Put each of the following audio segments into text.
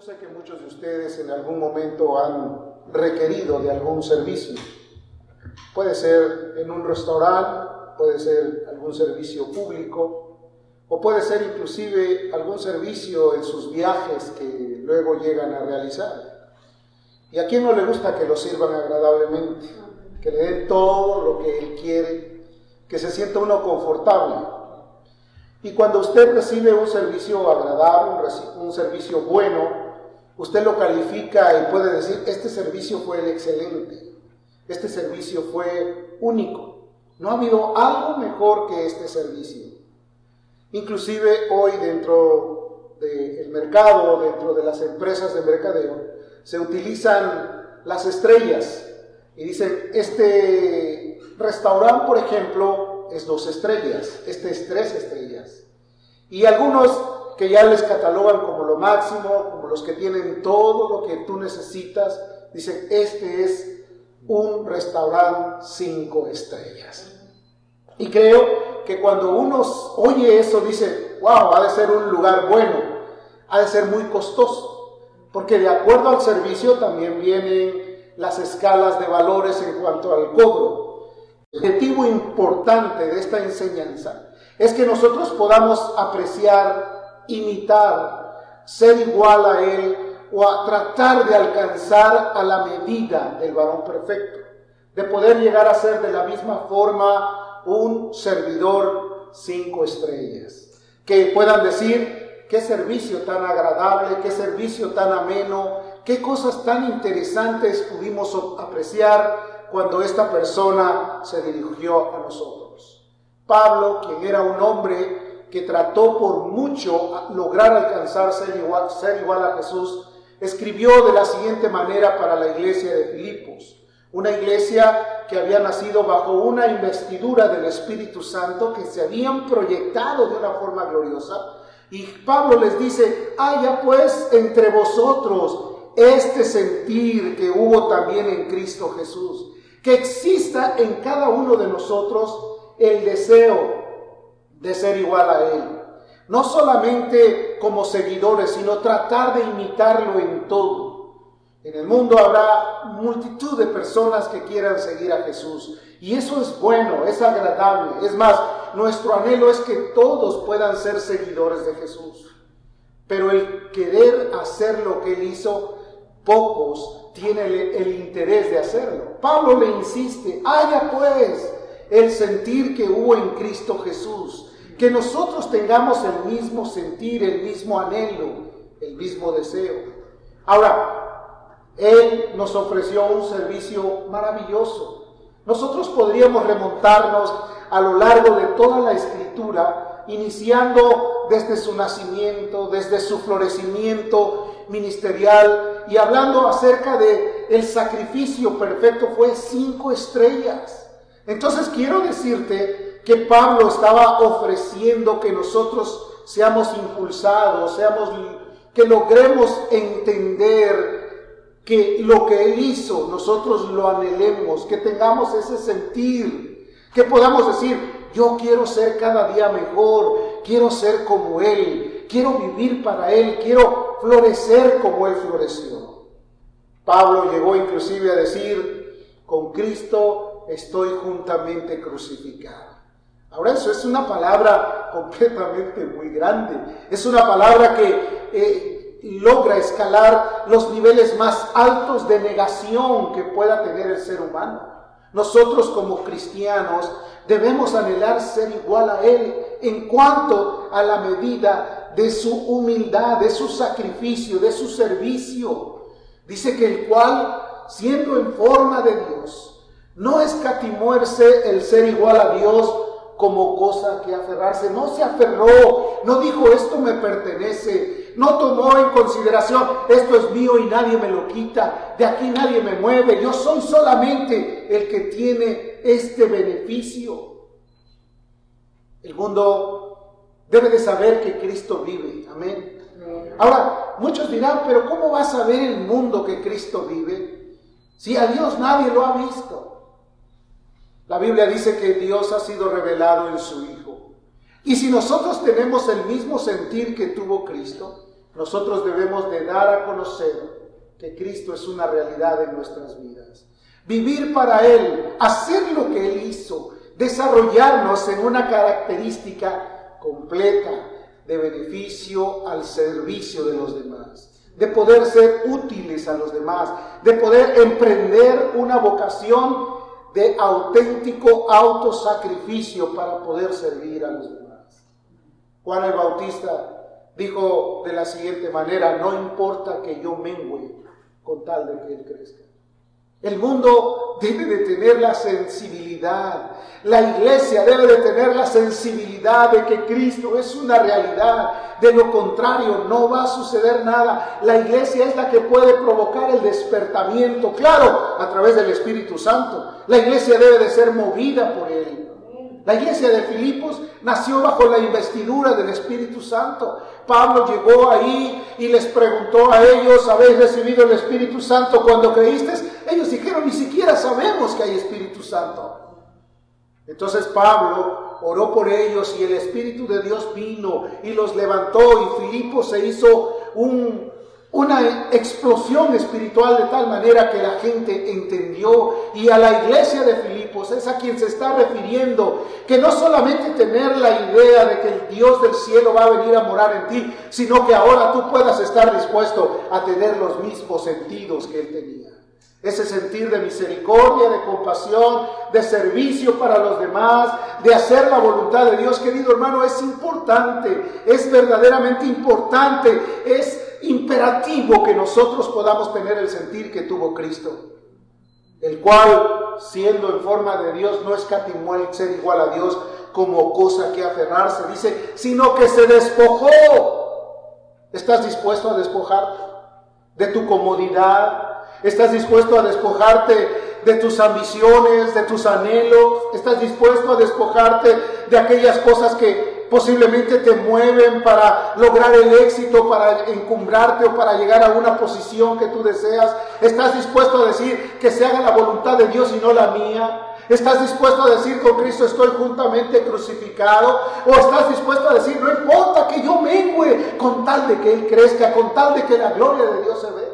Yo sé que muchos de ustedes en algún momento han requerido de algún servicio. Puede ser en un restaurante, puede ser algún servicio público, o puede ser inclusive algún servicio en sus viajes que luego llegan a realizar. ¿Y a quién no le gusta que lo sirvan agradablemente? Que le den todo lo que él quiere, que se sienta uno confortable. Y cuando usted recibe un servicio agradable, un servicio bueno, usted lo califica y puede decir, este servicio fue el excelente, este servicio fue único. No ha habido algo mejor que este servicio. Inclusive hoy dentro del mercado, dentro de las empresas de mercadeo, se utilizan las estrellas y dicen, este restaurante, por ejemplo, es dos estrellas, este es tres estrellas. Y algunos que ya les catalogan como lo máximo, como los que tienen todo lo que tú necesitas, dicen, este es un restaurante cinco estrellas. Y creo que cuando uno oye eso dice, wow, ha de ser un lugar bueno, ha de ser muy costoso, porque de acuerdo al servicio también vienen las escalas de valores en cuanto al cobro. El objetivo importante de esta enseñanza es que nosotros podamos apreciar, imitar, ser igual a Él o a tratar de alcanzar a la medida del varón perfecto, de poder llegar a ser de la misma forma un servidor cinco estrellas. Que puedan decir, qué servicio tan agradable, qué servicio tan ameno, qué cosas tan interesantes pudimos apreciar cuando esta persona se dirigió a nosotros. Pablo, quien era un hombre que trató por mucho lograr alcanzar ser ser igual a Jesús, escribió de la siguiente manera para la iglesia de Filipos. Una iglesia que había nacido bajo una investidura del Espíritu Santo, que se habían proyectado de una forma gloriosa. Y Pablo les dice, haya pues entre vosotros este sentir que hubo también en Cristo Jesús. Que exista en cada uno de nosotros el deseo de ser igual a Él. No solamente como seguidores, sino tratar de imitarlo en todo. En el mundo habrá multitud de personas que quieran seguir a Jesús. Y eso es bueno, es agradable. Es más, nuestro anhelo es que todos puedan ser seguidores de Jesús. Pero el querer hacer lo que él hizo, pocos tienen el, interés de hacerlo. Pablo le insiste, haya pues el sentir que hubo en Cristo Jesús. Que nosotros tengamos el mismo sentir, el mismo anhelo, el mismo deseo. Ahora, él nos ofreció un servicio maravilloso. Nosotros podríamos remontarnos a lo largo de toda la escritura, iniciando desde su nacimiento, desde su florecimiento ministerial y hablando acerca de el sacrificio perfecto fue cinco estrellas. Entonces quiero decirte que Pablo estaba ofreciendo que nosotros seamos impulsados, seamos que logremos entender que lo que Él hizo nosotros lo anhelemos, que tengamos ese sentir, que podamos decir, yo quiero ser cada día mejor, quiero ser como Él, quiero vivir para Él, quiero florecer como Él floreció. Pablo llegó inclusive a decir, con Cristo estoy juntamente crucificado. Ahora eso es una palabra completamente muy grande, es una palabra que... Eh, logra escalar los niveles más altos de negación que pueda tener el ser humano. Nosotros como cristianos debemos anhelar ser igual a Él en cuanto a la medida de su humildad, de su sacrificio, de su servicio. Dice que el cual, siendo en forma de Dios, no escatimó el ser igual a Dios como cosa que aferrarse, no se aferró, no dijo esto me pertenece, no tomó en consideración, esto es mío y nadie me lo quita, de aquí nadie me mueve, yo soy solamente el que tiene este beneficio. El mundo debe de saber que Cristo vive, amén. Ahora, muchos dirán, pero ¿cómo va a saber el mundo que Cristo vive? Si a Dios nadie lo ha visto. La Biblia dice que Dios ha sido revelado en su Hijo. Y si nosotros tenemos el mismo sentir que tuvo Cristo, nosotros debemos de dar a conocer que Cristo es una realidad en nuestras vidas. Vivir para Él, hacer lo que Él hizo, desarrollarnos en una característica completa de beneficio al servicio de los demás, de poder ser útiles a los demás, de poder emprender una vocación de auténtico autosacrificio para poder servir a los demás. Juan el Bautista dijo de la siguiente manera, no importa que yo mengüe con tal de que Él crezca. El mundo debe de tener la sensibilidad, la iglesia debe de tener la sensibilidad de que Cristo es una realidad, de lo contrario no va a suceder nada. La iglesia es la que puede provocar el despertamiento, claro, a través del Espíritu Santo. La iglesia debe de ser movida por Él. La iglesia de Filipos nació bajo la investidura del Espíritu Santo. Pablo llegó ahí y les preguntó a ellos, ¿habéis recibido el Espíritu Santo cuando creíste? Ellos dijeron, ni siquiera sabemos que hay Espíritu Santo. Entonces Pablo oró por ellos y el Espíritu de Dios vino y los levantó y Filipos se hizo un, una explosión espiritual de tal manera que la gente entendió y a la iglesia de Filipos es a quien se está refiriendo, que no solamente tener la idea de que el Dios del cielo va a venir a morar en ti, sino que ahora tú puedas estar dispuesto a tener los mismos sentidos que él tenía. Ese sentir de misericordia, de compasión, de servicio para los demás, de hacer la voluntad de Dios, querido hermano, es importante, es verdaderamente importante, es imperativo que nosotros podamos tener el sentir que tuvo Cristo, el cual, siendo en forma de Dios, no escatimó el ser igual a Dios como cosa que aferrarse, dice, sino que se despojó. ¿Estás dispuesto a despojarte de tu comodidad? ¿Estás dispuesto a despojarte de tus ambiciones, de tus anhelos? ¿Estás dispuesto a despojarte de aquellas cosas que posiblemente te mueven para lograr el éxito, para encumbrarte o para llegar a una posición que tú deseas. ¿Estás dispuesto a decir que se haga la voluntad de Dios y no la mía? ¿Estás dispuesto a decir con Cristo estoy juntamente crucificado? ¿O estás dispuesto a decir no importa que yo mengüe con tal de que Él crezca, con tal de que la gloria de Dios se vea?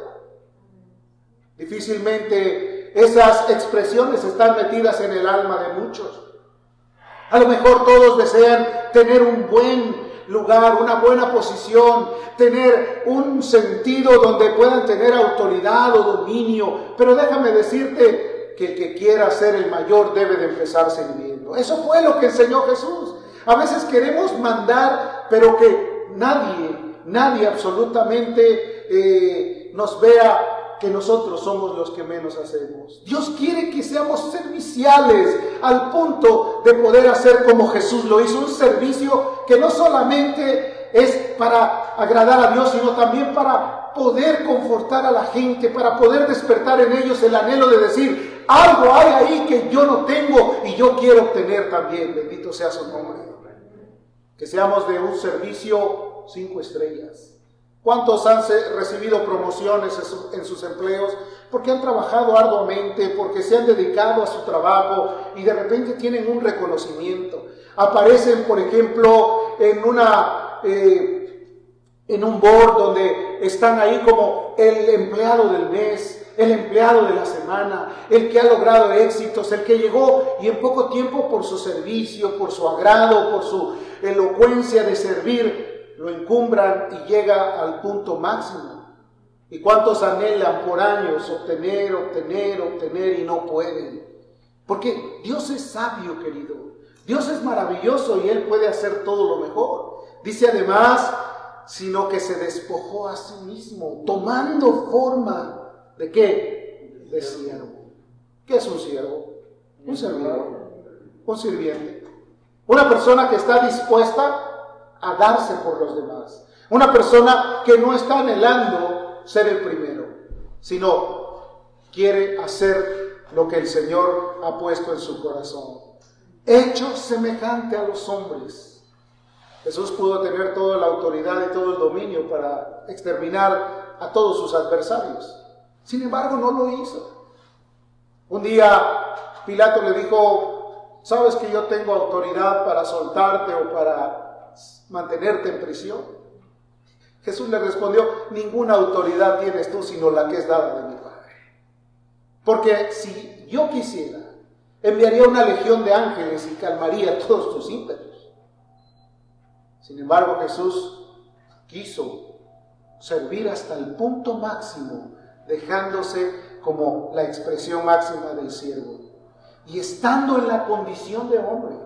Difícilmente esas expresiones están metidas en el alma de muchos. A lo mejor todos desean tener un buen lugar, una buena posición, tener un sentido donde puedan tener autoridad o dominio. Pero déjame decirte que el que quiera ser el mayor debe de empezar sirviendo. Eso fue lo que enseñó Jesús. A veces queremos mandar, pero que nadie, nadie absolutamente eh, nos vea que nosotros somos los que menos hacemos. Dios quiere que seamos serviciales al punto de poder hacer como Jesús lo hizo, un servicio que no solamente es para agradar a Dios, sino también para poder confortar a la gente, para poder despertar en ellos el anhelo de decir, algo hay ahí que yo no tengo y yo quiero obtener también. Bendito sea su nombre. Que seamos de un servicio cinco estrellas ¿Cuántos han recibido promociones en sus empleos? Porque han trabajado arduamente, porque se han dedicado a su trabajo y de repente tienen un reconocimiento. Aparecen, por ejemplo. Eh, en un board donde están ahí como el empleado del mes, el empleado de la semana, el que ha logrado éxitos, el que llegó y en poco tiempo por su servicio, por su agrado, por su elocuencia de servir, lo encumbran y llega al punto máximo. ¿Y cuántos anhelan por años obtener, obtener, obtener y no pueden? Porque Dios es sabio, querido. Dios es maravilloso y Él puede hacer todo lo mejor. Dice además, sino que se despojó a sí mismo, tomando forma de qué? De siervo. ¿Qué es un siervo? Un servidor, un sirviente. Una persona que está dispuesta a darse por los demás. Una persona que no está anhelando ser el primero, sino quiere hacer lo que el Señor ha puesto en su corazón. Hecho semejante a los hombres. Jesús pudo tener toda la autoridad y todo el dominio para exterminar a todos sus adversarios. Sin embargo, no lo hizo. Un día Pilato le dijo, ¿sabes que yo tengo autoridad para soltarte o para mantenerte en prisión. Jesús le respondió, ninguna autoridad tienes tú sino la que es dada de mi Padre. Porque si yo quisiera, enviaría una legión de ángeles y calmaría todos tus ímpetus. Sin embargo, Jesús quiso servir hasta el punto máximo, dejándose como la expresión máxima del siervo. Y estando en la condición de hombre,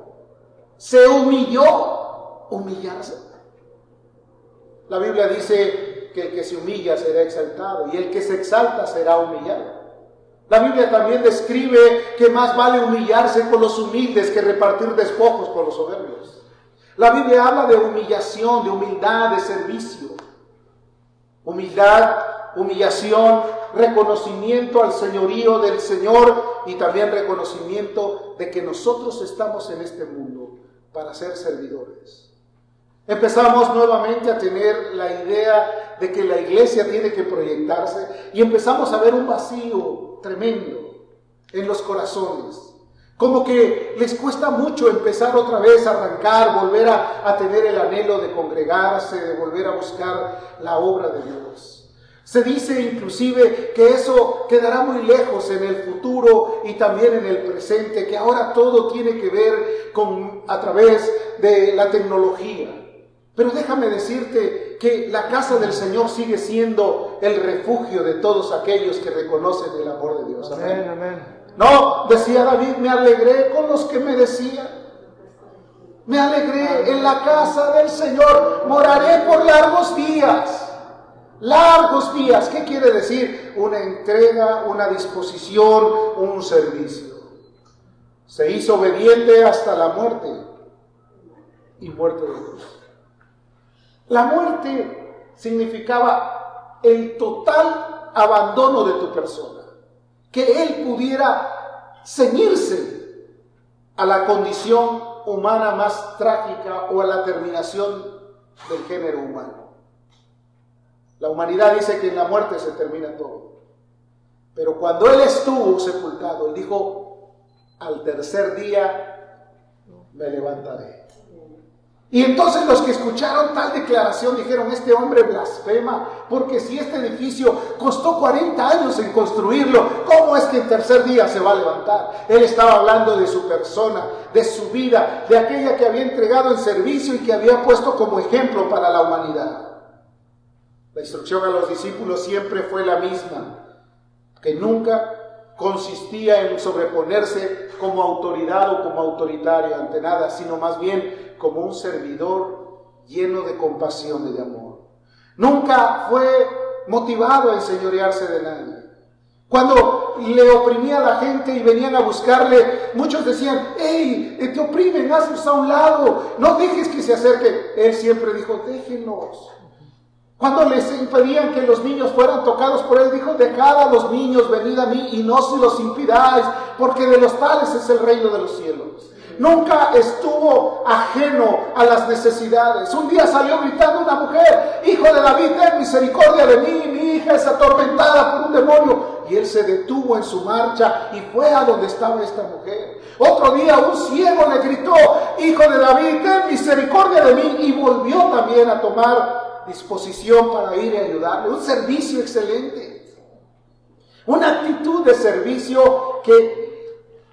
se humilló, humillarse. La Biblia dice que el que se humilla será exaltado y el que se exalta será humillado. La Biblia también describe que más vale humillarse con los humildes que repartir despojos con los soberbios. La Biblia habla de humillación, de humildad, de servicio. Humildad, humillación, reconocimiento al señorío del Señor y también reconocimiento de que nosotros estamos en este mundo para ser servidores. Empezamos nuevamente a tener la idea de que la iglesia tiene que proyectarse y empezamos a ver un vacío tremendo en los corazones. Como que les cuesta mucho empezar otra vez a arrancar, volver a, a tener el anhelo de congregarse, de volver a buscar la obra de Dios. Se dice inclusive que eso quedará muy lejos en el futuro y también en el presente, que ahora todo tiene que ver con a través de la tecnología. Pero déjame decirte que la casa del Señor sigue siendo el refugio de todos aquellos que reconocen el amor de Dios. Amén. amén. No, decía David, me alegré con los que me decían. Me alegré en la casa del Señor, moraré por largos días. Largos días, ¿qué quiere decir? Una entrega, una disposición, un servicio. Se hizo obediente hasta la muerte y muerte de Dios. La muerte significaba el total abandono de tu persona, que Él pudiera ceñirse a la condición humana más trágica o a la terminación del género humano. La humanidad dice que en la muerte se termina todo. Pero cuando Él estuvo sepultado, Él dijo, al tercer día me levantaré. Y entonces los que escucharon tal declaración dijeron, este hombre blasfema, porque si este edificio costó 40 años en construirlo, ¿cómo es que en tercer día se va a levantar? Él estaba hablando de su persona, de su vida, de aquella que había entregado en servicio y que había puesto como ejemplo para la humanidad. La instrucción a los discípulos siempre fue la misma, que nunca consistía en sobreponerse como autoridad o como autoritario ante nada, sino más bien como un servidor lleno de compasión y de amor. Nunca fue motivado a enseñorearse de nadie. Cuando le oprimía a la gente y venían a buscarle, muchos decían, hey, te oprimen, hazlos a un lado, no dejes que se acerque. Él siempre dijo, déjenos, cuando les impedían que los niños fueran tocados por él, dijo, dejad a los niños, venid a mí y no se los impidáis, porque de los tales es el reino de los cielos. Nunca estuvo ajeno a las necesidades. Un día salió gritando una mujer, hijo de David, ten misericordia de mí, mi hija es atormentada por un demonio. Y él se detuvo en su marcha y fue a donde estaba esta mujer. Otro día un ciego le gritó, hijo de David, ten misericordia de mí. Y volvió también a tomar disposición para ir y ayudarle, un servicio excelente, una actitud de servicio que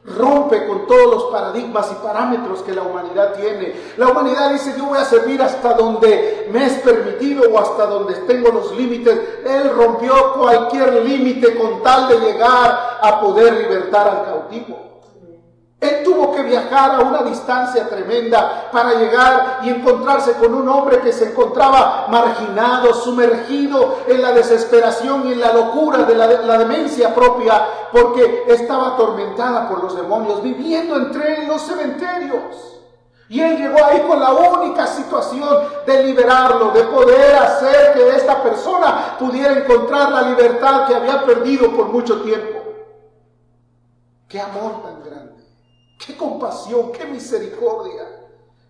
rompe con todos los paradigmas y parámetros que la humanidad tiene. La humanidad dice, yo voy a servir hasta donde me es permitido o hasta donde tengo los límites. Él rompió cualquier límite con tal de llegar a poder libertar al cautivo. Él tuvo que viajar a una distancia tremenda para llegar y encontrarse con un hombre que se encontraba marginado, sumergido en la desesperación y en la locura de la, demencia propia, porque estaba atormentada por los demonios, viviendo entre los cementerios. Y él llegó ahí con la única situación de liberarlo, de poder hacer que esta persona pudiera encontrar la libertad que había perdido por mucho tiempo. Qué amor tan. Qué compasión, qué misericordia.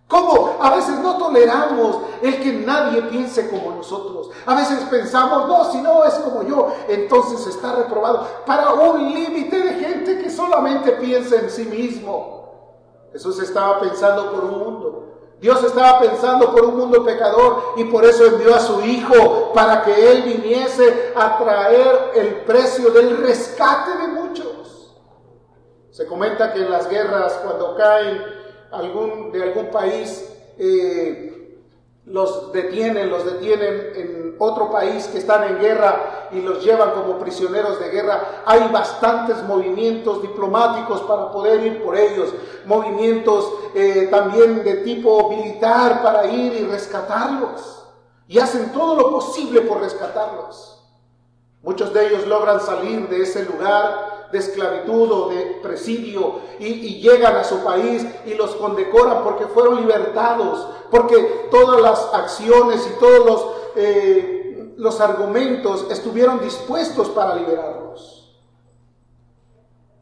¿Cómo? A veces no toleramos el que nadie piense como nosotros. A veces pensamos, no, si no es como yo, entonces está reprobado. Para un límite de gente que solamente piensa en sí mismo. Jesús estaba pensando por un mundo Dios estaba pensando por un mundo pecador y por eso envió a su Hijo para que Él viniese a traer el precio del rescate de muchos. Se comenta que en las guerras, cuando caen de algún país, eh, los detienen, los detienen en otro país que están en guerra y los llevan como prisioneros de guerra. Hay bastantes movimientos diplomáticos para poder ir por ellos, movimientos eh, también de tipo militar para ir y rescatarlos. Y hacen todo lo posible por rescatarlos. Muchos de ellos logran salir de ese lugar de esclavitud o de presidio y, llegan a su país y los condecoran porque fueron libertados, porque todas las acciones y todos los, eh, los argumentos estuvieron dispuestos para liberarlos.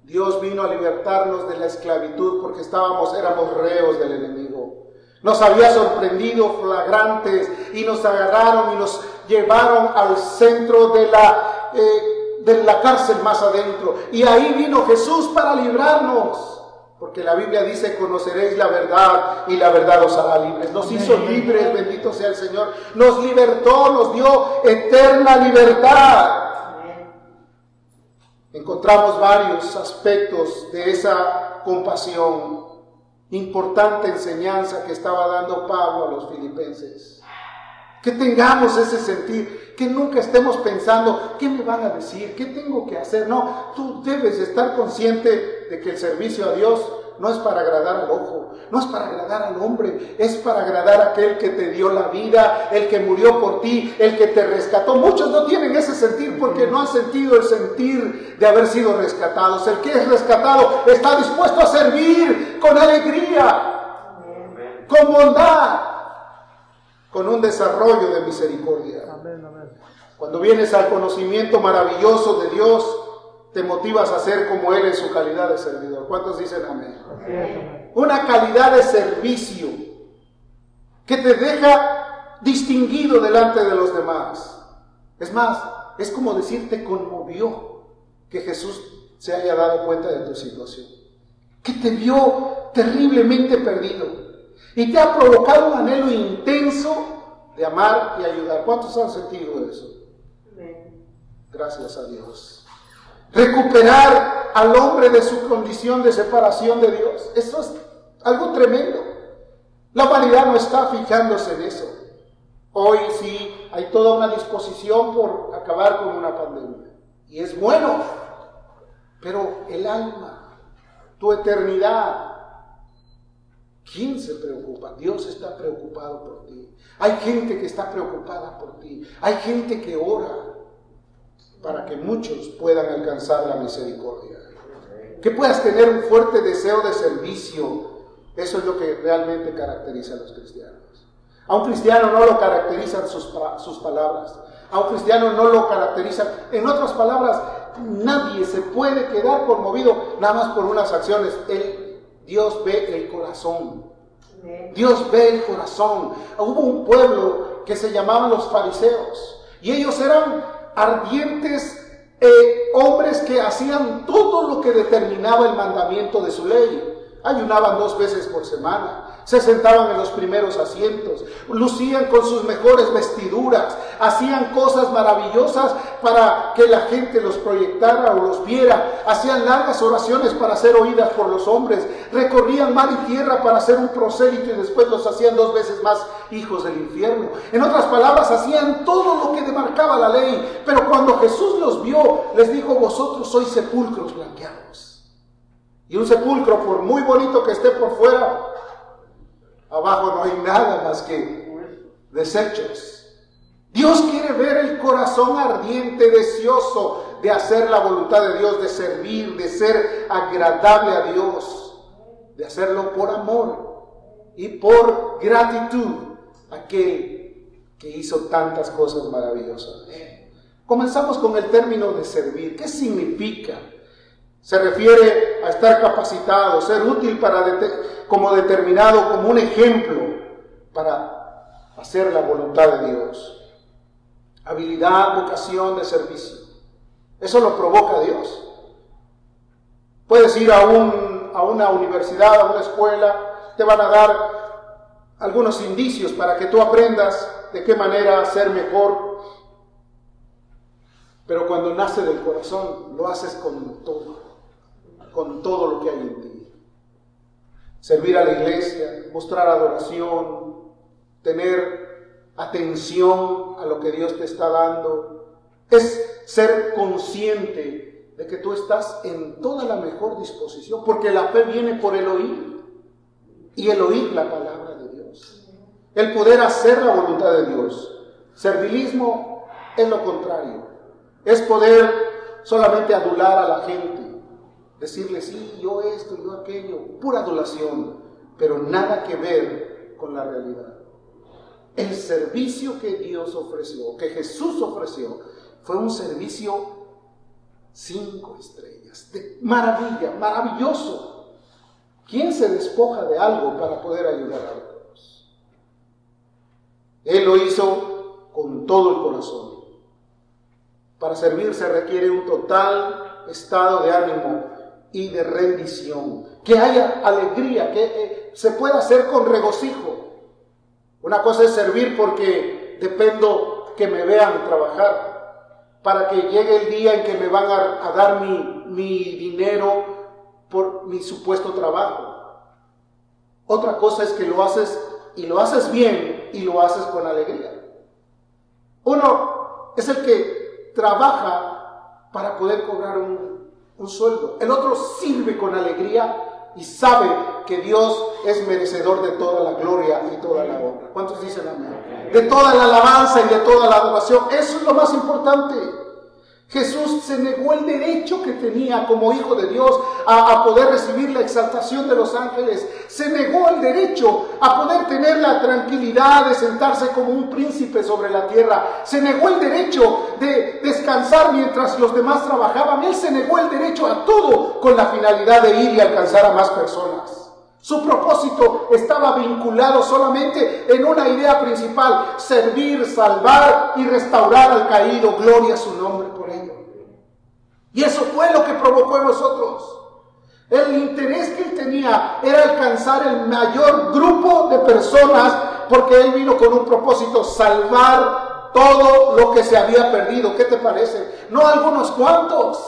Dios vino a libertarnos de la esclavitud porque estábamos, éramos reos del enemigo. Nos había sorprendido flagrantes y nos agarraron y nos llevaron al centro de la, eh, de la cárcel más adentro. Y ahí vino Jesús para librarnos. Porque la Biblia dice, conoceréis la verdad y la verdad os hará libres. Nos hizo libres, bendito sea el Señor. Nos libertó, nos dio eterna libertad. Encontramos varios aspectos de esa compasión, importante enseñanza que estaba dando Pablo a los filipenses. Que tengamos ese sentir, que nunca estemos pensando, ¿qué me van a decir? ¿Qué tengo que hacer? No, tú debes estar consciente de que el servicio a Dios no es para agradar al ojo, no es para agradar al hombre, es para agradar a aquel que te dio la vida, el que murió por ti, el que te rescató. Muchos no tienen ese sentir porque no han sentido el sentir de haber sido rescatados. El que es rescatado está dispuesto a servir con alegría, con bondad, con un desarrollo de misericordia. Cuando vienes al conocimiento maravilloso de Dios, te motivas a ser como Él en su calidad de servidor. ¿Cuántos dicen amén? Una calidad de servicio que te deja distinguido delante de los demás. Es más, es como decir, te conmovió que Jesús se haya dado cuenta de tu situación. Que te vio terriblemente perdido. Y te ha provocado un anhelo intenso de amar y ayudar. ¿Cuántos han sentido eso? Gracias a Dios recuperar al hombre de su condición de separación de Dios. Eso es algo tremendo. La humanidad no está fijándose en eso. Hoy sí hay toda una disposición por acabar con una pandemia. Y es bueno. Pero el alma, tu eternidad, ¿quién se preocupa? Dios está preocupado por ti. Hay gente que está preocupada por ti. Hay gente que ora para que muchos puedan alcanzar la misericordia. Que puedas tener un fuerte deseo de servicio. Eso es lo que realmente caracteriza a los cristianos. A un cristiano no lo caracterizan sus, sus palabras. A un cristiano no lo caracterizan. En otras palabras, nadie se puede quedar conmovido nada más por unas acciones. El, Dios ve el corazón. Dios ve el corazón. Hubo un pueblo que se llamaban los fariseos. Y ellos eran ardientes eh, hombres que hacían todo lo que determinaba el mandamiento de su ley. Ayunaban dos veces por semana, se sentaban en los primeros asientos, lucían con sus mejores vestiduras, hacían cosas maravillosas para que la gente los proyectara o los viera, hacían largas oraciones para ser oídas por los hombres, recorrían mar y tierra para hacer un prosélito y después los hacían dos veces más hijos del infierno. En otras palabras, hacían todo lo que demarcaba la ley, pero cuando Jesús los vio, les dijo, vosotros sois sepulcros blanqueados. Y un sepulcro, por muy bonito que esté por fuera, abajo no hay nada más que desechos. Dios quiere ver el corazón ardiente, deseoso de hacer la voluntad de Dios, de servir, de ser agradable a Dios, de hacerlo por amor y por gratitud a aquel que hizo tantas cosas maravillosas. Comenzamos con el término de servir. ¿Qué significa? Se refiere a estar capacitado, ser útil para como determinado, como un ejemplo para hacer la voluntad de Dios. Habilidad, vocación de servicio. Eso lo provoca Dios. Puedes ir a, un, a una universidad, a una escuela, te van a dar algunos indicios para que tú aprendas de qué manera ser mejor. Pero cuando nace del corazón, lo haces con todo, con todo lo que hay en ti. Servir a la iglesia, mostrar adoración, tener atención a lo que Dios te está dando, es ser consciente de que tú estás en toda la mejor disposición, porque la fe viene por el oír y el oír la palabra de Dios. El poder hacer la voluntad de Dios. Servilismo es lo contrario. Es poder solamente adular a la gente. Decirle, sí, yo esto, yo aquello. Pura adulación. Pero nada que ver con la realidad. El servicio que Dios ofreció, que Jesús ofreció, fue un servicio cinco estrellas. De maravilla, maravilloso ¿Quién se despoja de algo para poder ayudar a otros? Él lo hizo con todo el corazón. Para servir se requiere un total estado de ánimo y de rendición. Que haya alegría, que eh, se pueda hacer con regocijo. Una cosa es servir porque dependo que me vean trabajar, para que llegue el día en que me van a, dar mi, mi dinero por mi supuesto trabajo. Otra cosa es que lo haces y lo haces bien y lo haces con alegría. Uno es el que trabaja para poder cobrar un, un sueldo. El otro sirve con alegría y sabe que Dios es merecedor de toda la gloria y toda la honra. ¿Cuántos dicen amén? De toda la alabanza y de toda la adoración. Eso es lo más importante. Jesús se negó el derecho que tenía como hijo de Dios a, poder recibir la exaltación de los ángeles. Se negó el derecho a poder tener la tranquilidad de sentarse como un príncipe sobre la tierra. Se negó el derecho de descansar mientras los demás trabajaban. Él se negó el derecho a todo con la finalidad de ir y alcanzar a más personas. Su propósito estaba vinculado solamente en una idea principal, servir, salvar y restaurar al caído. Gloria a su nombre. Y eso fue lo que provocó en nosotros. El interés que él tenía era alcanzar el mayor grupo de personas porque él vino con un propósito, salvar todo lo que se había perdido. ¿Qué te parece? No algunos cuantos.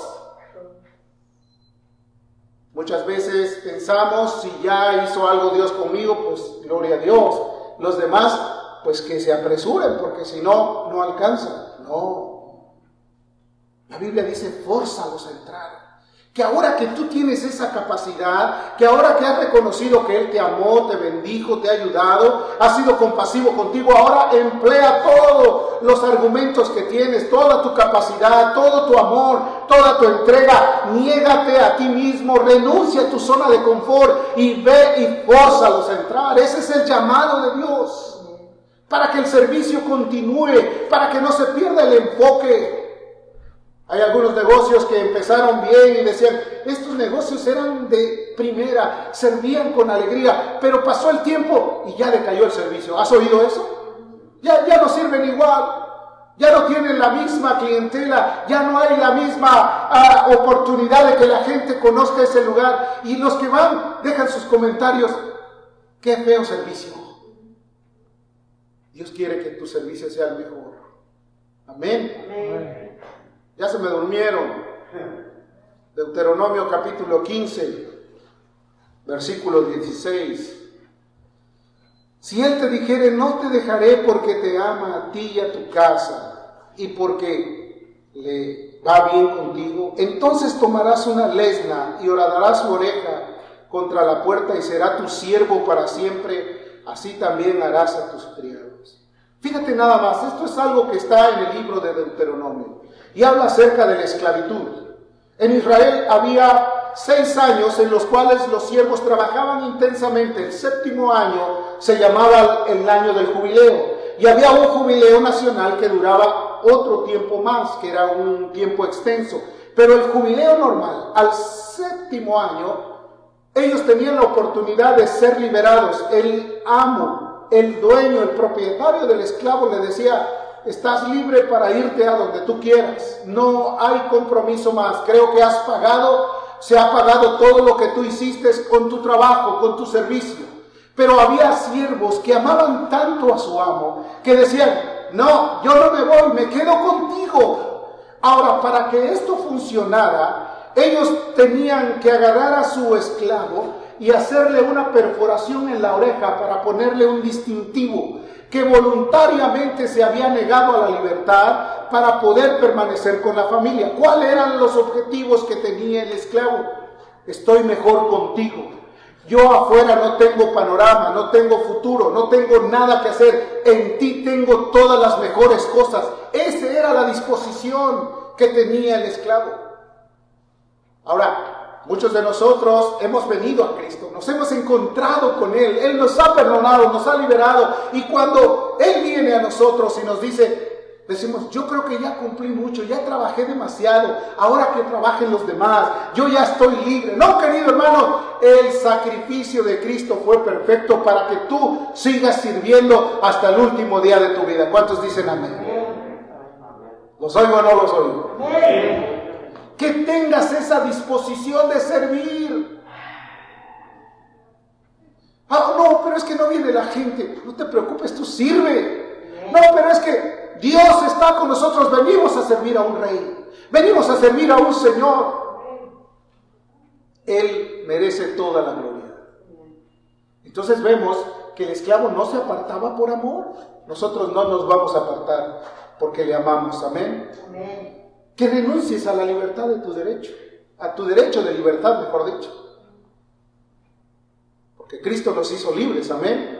Muchas veces pensamos, si ya hizo algo Dios conmigo, pues gloria a Dios. Los demás, pues que se apresuren, porque si no, no alcanzan. No. La Biblia dice, fórzalos a entrar que ahora que tú tienes esa capacidad, que ahora que has reconocido que Él te amó, te bendijo, te ha ayudado, ha sido compasivo contigo, ahora emplea todos los argumentos que tienes, toda tu capacidad, todo tu amor, toda tu entrega, niégate a ti mismo, renuncia a tu zona de confort y ve y fórzalos a entrar. Ese es el llamado de Dios, para que el servicio continúe, para que no se pierda el enfoque. Hay algunos negocios que empezaron bien y decían, estos negocios eran de primera, servían con alegría, pero pasó el tiempo y ya decayó el servicio. ¿Has oído eso? Ya, ya no sirven igual, ya no tienen la misma clientela, ya no hay la misma ah, oportunidad de que la gente conozca ese lugar. Y los que van dejan sus comentarios, qué feo servicio. Dios quiere que tu servicio sea el mejor. Amén. Amén. Ya se me durmieron. Deuteronomio capítulo 15, versículo 16. Si Él te dijere, no te dejaré porque te ama a ti y a tu casa, y porque le va bien contigo, entonces tomarás una lesna y horadarás su oreja contra la puerta y será tu siervo para siempre, así también harás a tus criados. Fíjate nada más, esto es algo que está en el libro de Deuteronomio y habla acerca de la esclavitud. En Israel había seis años en los cuales los siervos trabajaban intensamente. El séptimo año se llamaba el año del jubileo. Y había un jubileo nacional que duraba otro tiempo más, que era un tiempo extenso. Pero el jubileo normal, al séptimo año, ellos tenían la oportunidad de ser liberados. El amo, el dueño, el propietario del esclavo le decía, estás libre para irte a donde tú quieras. No hay compromiso más. Creo que has pagado, se ha pagado todo lo que tú hiciste con tu trabajo, con tu servicio. Pero había siervos que amaban tanto a su amo que decían, no, yo no me voy, me quedo contigo. Ahora, para que esto funcionara, ellos tenían que agarrar a su esclavo y hacerle una perforación en la oreja para ponerle un distintivo que voluntariamente se había negado a la libertad para poder permanecer con la familia. ¿Cuáles eran los objetivos que tenía el esclavo? Estoy mejor contigo. Yo afuera no tengo panorama, no tengo futuro, no tengo nada que hacer. En ti tengo todas las mejores cosas. Esa era la disposición que tenía el esclavo. Ahora, Muchos de nosotros hemos venido a Cristo, nos hemos encontrado con Él, Él nos ha perdonado, nos ha liberado y cuando Él viene a nosotros y nos dice, decimos, yo creo que ya cumplí mucho, ya trabajé demasiado, ahora que trabajen los demás, yo ya estoy libre. No, querido hermano, el sacrificio de Cristo fue perfecto para que tú sigas sirviendo hasta el último día de tu vida. ¿Cuántos dicen amén? ¿Los oigo o no los oigo? Que tengas esa disposición de servir. Ah, no, pero es que no viene la gente. No te preocupes, tú sirve. No, pero es que Dios está con nosotros. Venimos a servir a un rey. Venimos a servir a un Señor. Él merece toda la gloria. Entonces vemos que el esclavo no se apartaba por amor. Nosotros no nos vamos a apartar porque le amamos. Amén. Amén que renuncies a la libertad de tu derecho, a tu derecho de libertad, mejor dicho. Porque Cristo nos hizo libres, amén.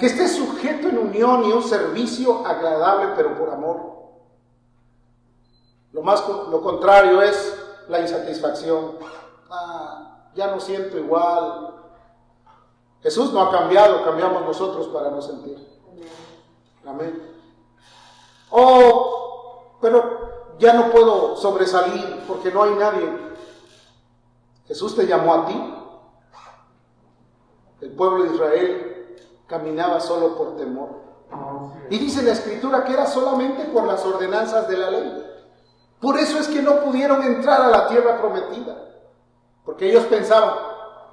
Que estés sujeto en unión y un servicio agradable, pero por amor. Lo, más, lo contrario es la insatisfacción. Ah, ya no siento igual. Jesús no ha cambiado, cambiamos nosotros para no sentir. Amén. Oh, pero ya no puedo sobresalir porque no hay nadie. Jesús te llamó a ti. El pueblo de Israel caminaba solo por temor. Y dice la escritura que era solamente por las ordenanzas de la ley. Por eso es que no pudieron entrar a la tierra prometida. Porque ellos pensaban,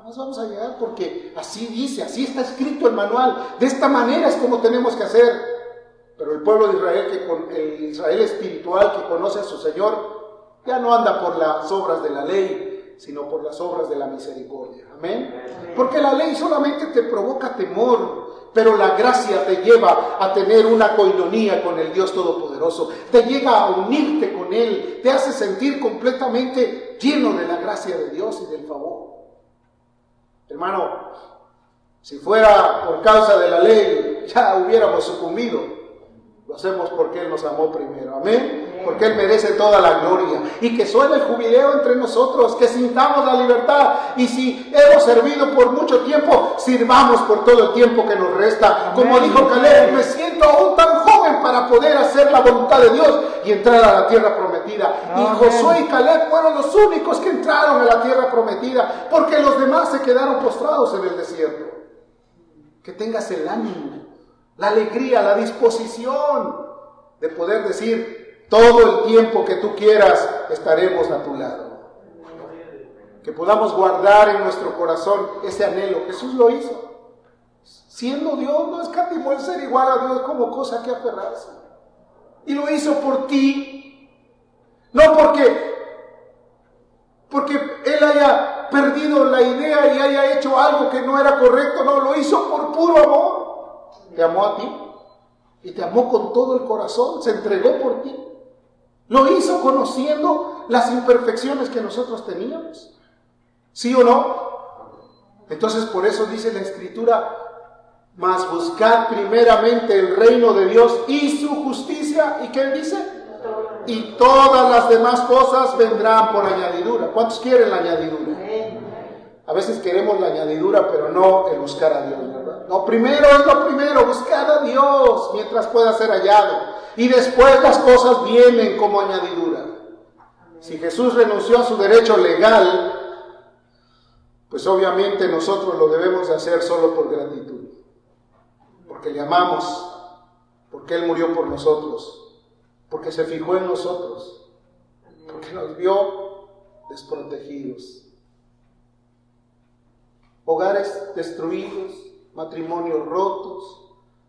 nos vamos a llegar porque así dice, así está escrito el manual. De esta manera es como tenemos que hacer. Pero el pueblo de Israel, que con el Israel espiritual que conoce a su Señor, ya no anda por las obras de la ley, sino por las obras de la misericordia. Amén. Porque la ley solamente te provoca temor, pero la gracia te lleva a tener una coinonía con el Dios Todopoderoso, te llega a unirte con Él, te hace sentir completamente lleno de la gracia de Dios y del favor. Hermano, si fuera por causa de la ley, ya hubiéramos sucumbido. Lo hacemos porque Él nos amó primero. Amén. Porque Él merece toda la gloria. Y que suene el jubileo entre nosotros, que sintamos la libertad. Y si hemos servido por mucho tiempo, sirvamos por todo el tiempo que nos resta. Como dijo Caleb, me siento aún tan joven para poder hacer la voluntad de Dios y entrar a la tierra prometida. Y Josué y Caleb fueron los únicos que entraron a la tierra prometida, porque los demás se quedaron postrados en el desierto. Que tengas el ánimo la alegría, la disposición de poder decir, todo el tiempo que tú quieras estaremos a tu lado. Que podamos guardar en nuestro corazón ese anhelo. Jesús lo hizo. Siendo Dios, no escatimó el ser igual a Dios como cosa que aferrarse. Y lo hizo por ti. No porque, porque Él haya perdido la idea y haya hecho algo que no era correcto. No, lo hizo por puro amor te amó a ti y te amó con todo el corazón, se entregó por ti. Lo hizo conociendo las imperfecciones que nosotros teníamos. ¿Sí o no? Entonces por eso dice la escritura, mas buscad primeramente el reino de Dios y su justicia. ¿Y qué dice? Y todas las demás cosas vendrán por añadidura. ¿Cuántos quieren la añadidura? A veces queremos la añadidura, pero no el buscar a Dios. Lo primero es lo primero, buscar a Dios mientras pueda ser hallado. Y después las cosas vienen como añadidura. Si Jesús renunció a su derecho legal, pues obviamente nosotros lo debemos de hacer solo por gratitud. Porque le amamos, porque Él murió por nosotros, porque se fijó en nosotros, porque nos vio desprotegidos hogares destruidos, matrimonios rotos,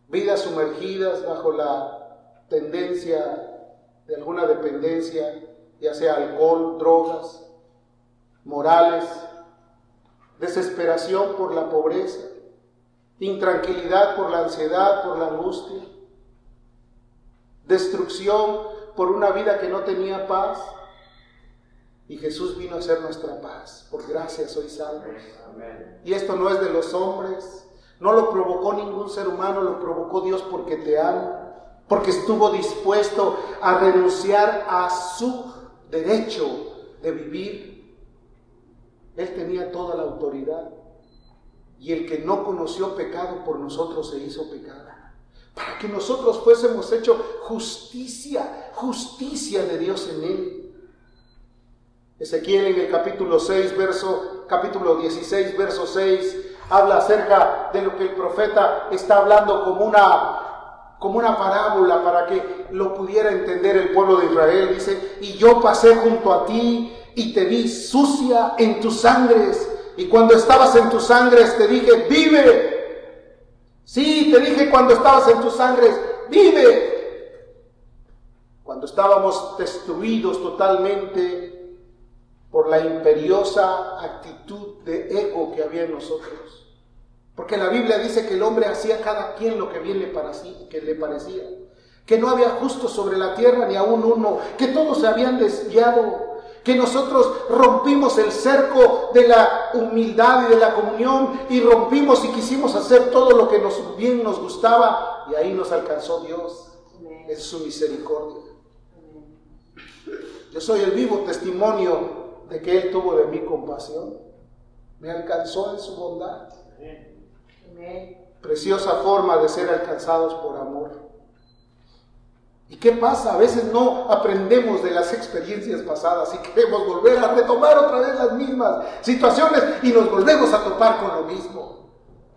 vidas sumergidas bajo la tendencia de alguna dependencia, ya sea alcohol, drogas, morales, desesperación por la pobreza, intranquilidad por la ansiedad, por la angustia, destrucción por una vida que no tenía paz. Y Jesús vino a ser nuestra paz. Por gracia soy salvos. Y esto no es de los hombres. No lo provocó ningún ser humano, lo provocó Dios porque te ama. Porque estuvo dispuesto a renunciar a su derecho de vivir. Él tenía toda la autoridad. Y el que no conoció pecado por nosotros se hizo pecado. Para que nosotros fuésemos hecho justicia, justicia de Dios en él. Ezequiel en el capítulo 6, verso, capítulo 16, verso 6, habla acerca de lo que el profeta está hablando como una, como una parábola para que lo pudiera entender el pueblo de Israel. Dice, y yo pasé junto a ti y te vi sucia en tus sangres y cuando estabas en tus sangres te dije, vive. Sí, te dije cuando estabas en tus sangres, vive. Cuando estábamos destruidos totalmente por la imperiosa actitud de ego que había en nosotros. Porque la Biblia dice que el hombre hacía cada quien lo que bien le, parecía, que le parecía. Que no había justo sobre la tierra ni aún uno. Que todos se habían desviado que nosotros rompimos el cerco de la humildad y de la comunión y rompimos y quisimos hacer todo lo que nos, bien nos gustaba y ahí nos alcanzó Dios en su misericordia. Yo soy el vivo testimonio de que Él tuvo de mí compasión. Me alcanzó en su bondad. Preciosa forma de ser alcanzados por amor. ¿Y qué pasa? A veces no aprendemos de las experiencias pasadas y queremos volver a retomar otra vez las mismas situaciones y nos volvemos a topar con lo mismo.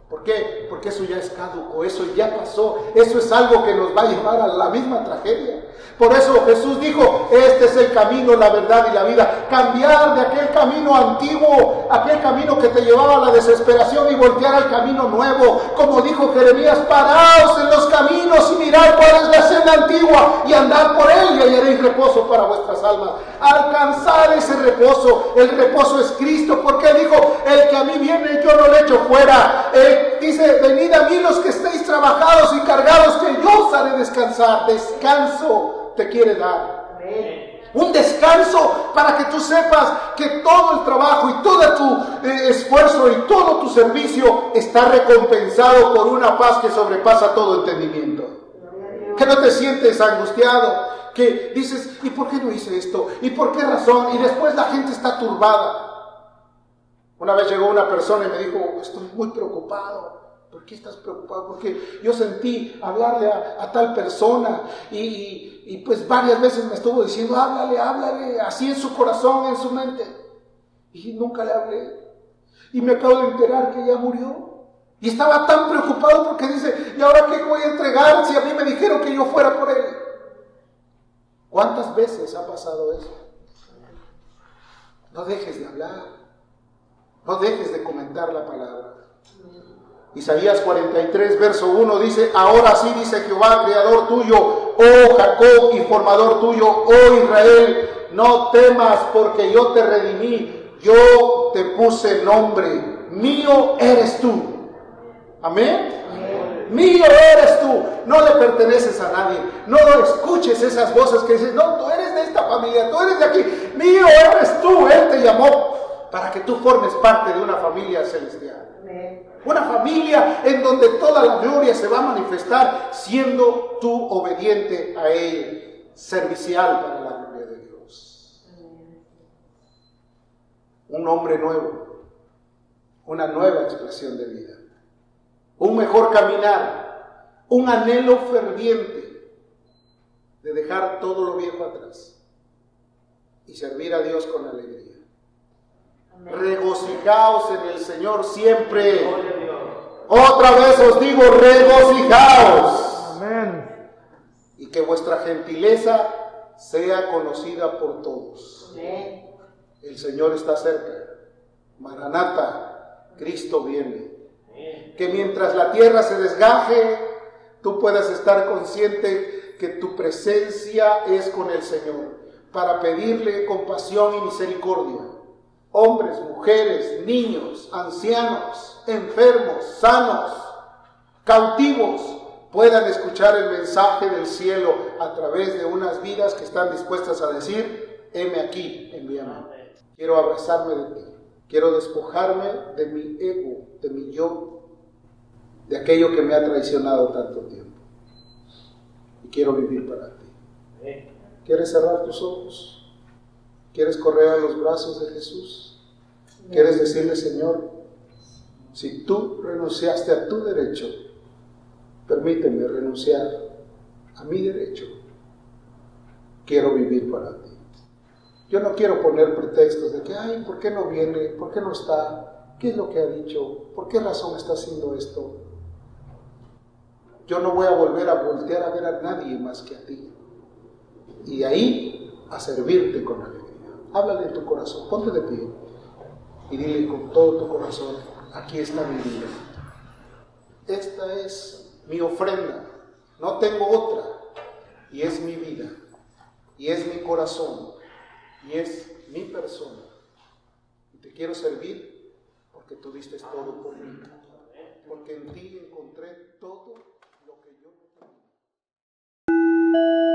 ¿Por qué? Porque eso ya es caduco, eso ya pasó, eso es algo que nos va a llevar a la misma tragedia. Por eso Jesús dijo, este es el camino, la verdad y la vida. Cambiar de aquel camino antiguo, aquel camino que te llevaba a la desesperación y voltear al camino nuevo. Como dijo Jeremías, paraos en los caminos y mirad cuál es la senda antigua y andad por él y hallaréis reposo para vuestras almas. Alcanzar ese reposo, el reposo es Cristo, porque dijo, el que a mí viene yo no le echo fuera. Él dice, venid a mí los que estéis trabajados y cargados, que yo os haré descansar. Descanso te quiere dar. Un descanso para que tú sepas que todo el trabajo y todo tu eh, esfuerzo y todo tu servicio está recompensado por una paz que sobrepasa todo entendimiento. Que no te sientes angustiado, que dices, ¿y por qué no hice esto? ¿Y por qué razón? Y después la gente está turbada. Una vez llegó una persona y me dijo, estoy muy preocupado. ¿Por qué estás preocupado? Porque yo sentí hablarle a, tal persona y, pues varias veces me estuvo diciendo, háblale, háblale, así en su corazón, en su mente. Y nunca le hablé. Y me acabo de enterar que ya murió. Y estaba tan preocupado porque dice, ¿y ahora qué voy a entregar si a mí me dijeron que yo fuera por él? ¿Cuántas veces ha pasado eso? No dejes de hablar. No dejes de comentar la palabra. Isaías 43, verso 1 dice, ahora sí dice Jehová, creador tuyo, oh Jacob y formador tuyo, oh Israel, no temas porque yo te redimí, yo te puse nombre, mío eres tú. Amén. Mío eres tú, no le perteneces a nadie, no escuches esas voces que dicen, no, tú eres de esta familia, tú eres de aquí, mío eres tú, Él te llamó para que tú formes parte de una familia celestial. Una familia en donde toda la gloria se va a manifestar siendo tú obediente a Él, servicial para la gloria de Dios. Un hombre nuevo, una nueva expresión de vida, un mejor caminar, un anhelo ferviente de dejar todo lo viejo atrás y servir a Dios con alegría. Regocijaos en el Señor siempre. Otra vez os digo, regocijaos. Amén. Y que vuestra gentileza sea conocida por todos. El Señor está cerca. Maranata, Cristo viene. Que mientras la tierra se desgaje, tú puedas estar consciente que tu presencia es con el Señor para pedirle compasión y misericordia. Hombres, mujeres, niños, ancianos, enfermos, sanos, cautivos, puedan escuchar el mensaje del cielo a través de unas vidas que están dispuestas a decir, heme aquí, envíame. Quiero abrazarme de ti, quiero despojarme de mi ego, de mi yo, de aquello que me ha traicionado tanto tiempo. Y quiero vivir para ti. ¿Quieres cerrar tus ojos? ¿Quieres correr a los brazos de Jesús? ¿Quieres decirle, Señor, si tú renunciaste a tu derecho, permíteme renunciar a mi derecho? Quiero vivir para ti. Yo no quiero poner pretextos de que, ay, ¿por qué no viene? ¿Por qué no está? ¿Qué es lo que ha dicho? ¿Por qué razón está haciendo esto? Yo no voy a volver a voltear a ver a nadie más que a ti y ahí a servirte con alegría háblale de tu corazón, ponte de pie y dile con todo tu corazón, aquí está mi vida. Esta es mi ofrenda, no tengo otra, y es mi vida, y es mi corazón, y es mi persona. Y te quiero servir porque tú diste todo por mí, porque en ti encontré todo lo que yo no tenía.